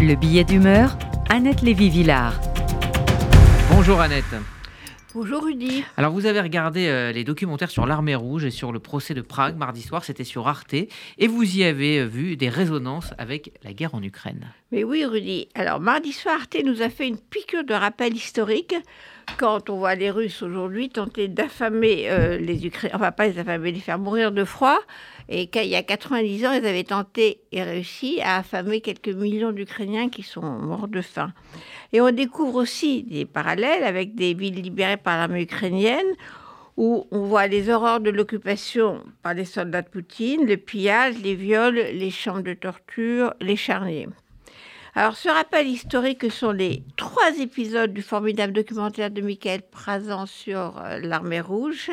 Le billet d'humeur, Annette Lévy-Villard. Bonjour Annette. Bonjour Rudy. Alors vous avez regardé euh, les documentaires sur l'armée rouge et sur le procès de Prague mardi soir, c'était sur Arte, et vous y avez euh, vu des résonances avec la guerre en Ukraine. Mais oui Rudy, alors mardi soir Arte nous a fait une piqûre de rappel historique quand on voit les Russes aujourd'hui tenter d'affamer euh, les Ukrainiens, enfin pas les affamer, les faire mourir de froid, et qu'il y a 90 ans, ils avaient tenté et réussi à affamer quelques millions d'Ukrainiens qui sont morts de faim. Et on découvre aussi des parallèles avec des villes libérées par l'armée ukrainienne, où on voit les horreurs de l'occupation par les soldats de Poutine, le pillage, les viols, les chambres de torture, les charniers. Alors, ce rappel historique sont les trois épisodes du formidable documentaire de Michael Prazan sur euh, l'armée rouge.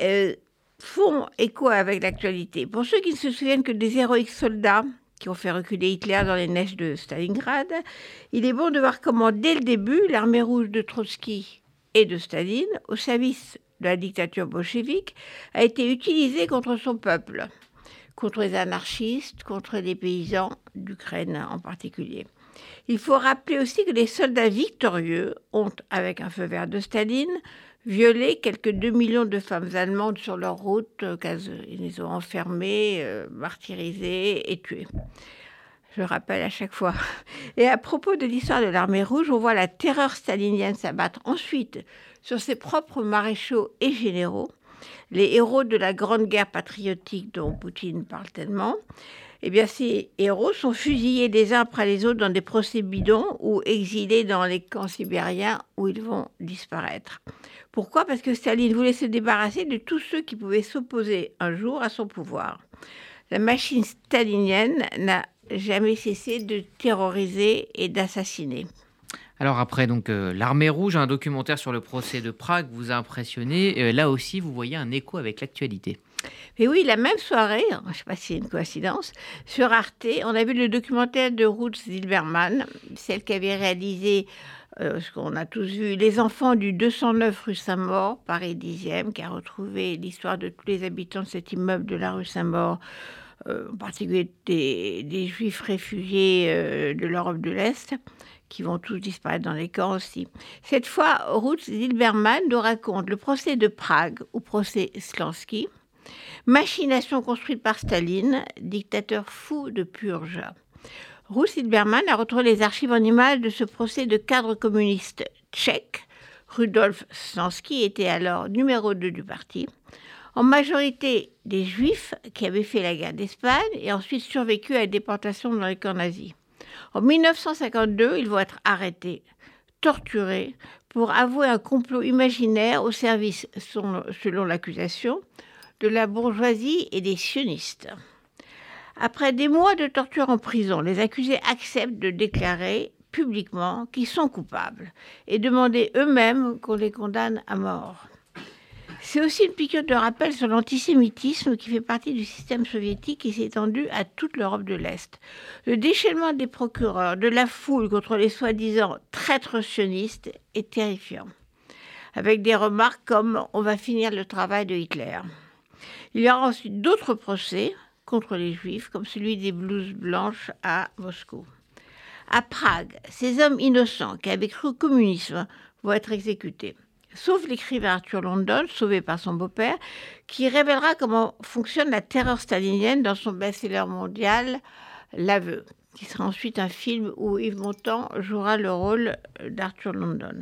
Euh, font écho avec l'actualité. Pour ceux qui ne se souviennent que des héroïques soldats qui ont fait reculer Hitler dans les neiges de Stalingrad, il est bon de voir comment, dès le début, l'armée rouge de Trotsky et de Staline, au service de la dictature bolchevique, a été utilisée contre son peuple, contre les anarchistes, contre les paysans d'Ukraine en particulier. Il faut rappeler aussi que les soldats victorieux ont, avec un feu vert de Staline, violé quelques 2 millions de femmes allemandes sur leur route. Euh, ils les ont enfermées, euh, martyrisées et tuées. Je rappelle à chaque fois. Et à propos de l'histoire de l'armée rouge, on voit la terreur stalinienne s'abattre ensuite sur ses propres maréchaux et généraux, les héros de la grande guerre patriotique dont Poutine parle tellement. Eh bien, ces héros sont fusillés les uns après les autres dans des procès bidons ou exilés dans les camps sibériens où ils vont disparaître. Pourquoi? Parce que Staline voulait se débarrasser de tous ceux qui pouvaient s'opposer un jour à son pouvoir. La machine stalinienne n'a jamais cessé de terroriser et d'assassiner. Alors après donc euh, l'armée rouge, un documentaire sur le procès de Prague vous a impressionné. Euh, là aussi, vous voyez un écho avec l'actualité. Et oui, la même soirée, je ne sais pas si c'est une coïncidence, sur Arte, on a vu le documentaire de Ruth Zilberman, celle qui avait réalisé euh, ce qu'on a tous vu, Les enfants du 209 rue Saint-Maur, Paris 10e, qui a retrouvé l'histoire de tous les habitants de cet immeuble de la rue Saint-Maur, en particulier des, juifs réfugiés euh, de l'Europe de l'Est, qui vont tous disparaître dans les camps aussi. Cette fois, Ruth Zilberman nous raconte le procès de Prague ou procès Slansky, Machination construite par Staline, dictateur fou de purge. Ruth Hilberman a retrouvé les archives en images de ce procès de cadre communiste tchèque. Rudolf Slansky était alors numéro 2 du parti. En majorité des juifs qui avaient fait la guerre d'Espagne et ensuite survécu à la déportation dans les camps nazis. En 1952, ils vont être arrêtés, torturés, pour avouer un complot imaginaire au service, selon l'accusation, de la bourgeoisie et des sionistes. Après des mois de torture en prison, les accusés acceptent de déclarer publiquement qu'ils sont coupables et demander eux-mêmes qu'on les condamne à mort. C'est aussi une piqûre de rappel sur l'antisémitisme qui fait partie du système soviétique qui s'est étendu à toute l'Europe de l'Est. Le déchaînement des procureurs, de la foule contre les soi-disant traîtres sionistes est terrifiant, avec des remarques comme on va finir le travail de Hitler. Il y aura ensuite d'autres procès contre les juifs, comme celui des blouses blanches à Moscou. À Prague, ces hommes innocents qui avaient cru au communisme vont être exécutés, sauf l'écrivain Arthur London, sauvé par son beau-père, qui révélera comment fonctionne la terreur stalinienne dans son best-seller mondial L'aveu, qui sera ensuite un film où Yves Montand jouera le rôle d'Arthur London.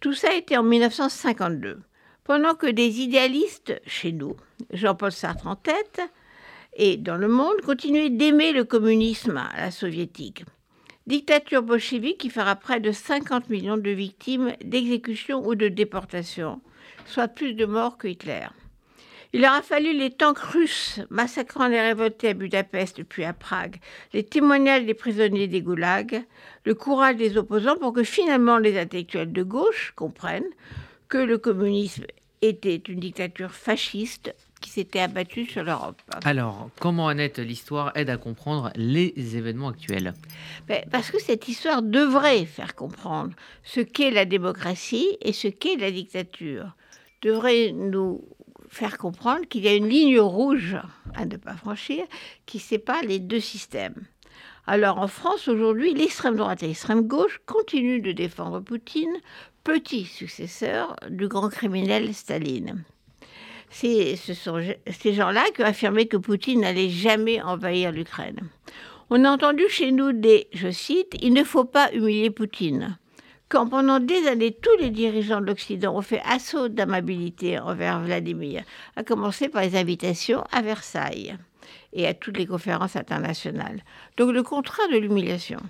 Tout ça été en 1952. Pendant que des idéalistes, chez nous, Jean-Paul Sartre en tête, et dans le monde, continuaient d'aimer le communisme à la soviétique. Dictature bolchevique qui fera près de 50 millions de victimes d'exécution ou de déportation, soit plus de morts que Hitler. Il aura fallu les tanks russes massacrant les révoltés à Budapest puis à Prague, les témoignages des prisonniers des goulags, le courage des opposants pour que finalement les intellectuels de gauche comprennent que le communisme était une dictature fasciste qui s'était abattue sur l'Europe. Alors, comment, Annette, l'histoire aide à comprendre les événements actuels? Ben, Parce que cette histoire devrait faire comprendre ce qu'est la démocratie et ce qu'est la dictature. Devrait nous faire comprendre qu'il y a une ligne rouge à ne pas franchir qui sépare les deux systèmes. Alors en France, aujourd'hui, l'extrême droite et l'extrême gauche continuent de défendre Poutine, petit successeur du grand criminel Staline. C'est ce sont ces gens-là qui ont affirmé que Poutine n'allait jamais envahir l'Ukraine. On a entendu chez nous des, je cite, Il ne faut pas humilier Poutine. Quand pendant des années, tous les dirigeants de l'Occident ont fait assaut d'amabilité envers Vladimir, à commencer par les invitations à Versailles et à toutes les conférences internationales. Donc le contrat de l'humiliation.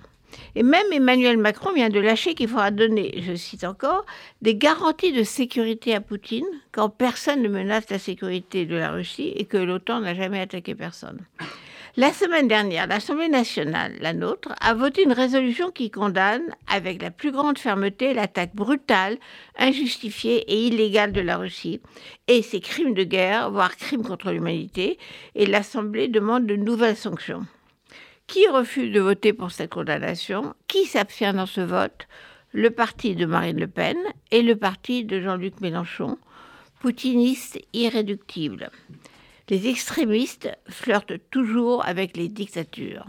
Et même Emmanuel Macron vient de lâcher qu'il faudra donner, je cite encore, des garanties de sécurité à Poutine quand personne ne menace la sécurité de la Russie et que l'OTAN n'a jamais attaqué personne. La semaine dernière, l'Assemblée nationale, la nôtre, a voté une résolution qui condamne avec la plus grande fermeté l'attaque brutale, injustifiée et illégale de la Russie et ses crimes de guerre, voire crimes contre l'humanité, et l'Assemblée demande de nouvelles sanctions. Qui refuse de voter pour cette condamnation? Qui s'abstient dans ce vote? Le parti de Marine Le Pen et le parti de Jean-Luc Mélenchon, poutinistes irréductibles. Les extrémistes flirtent toujours avec les dictatures.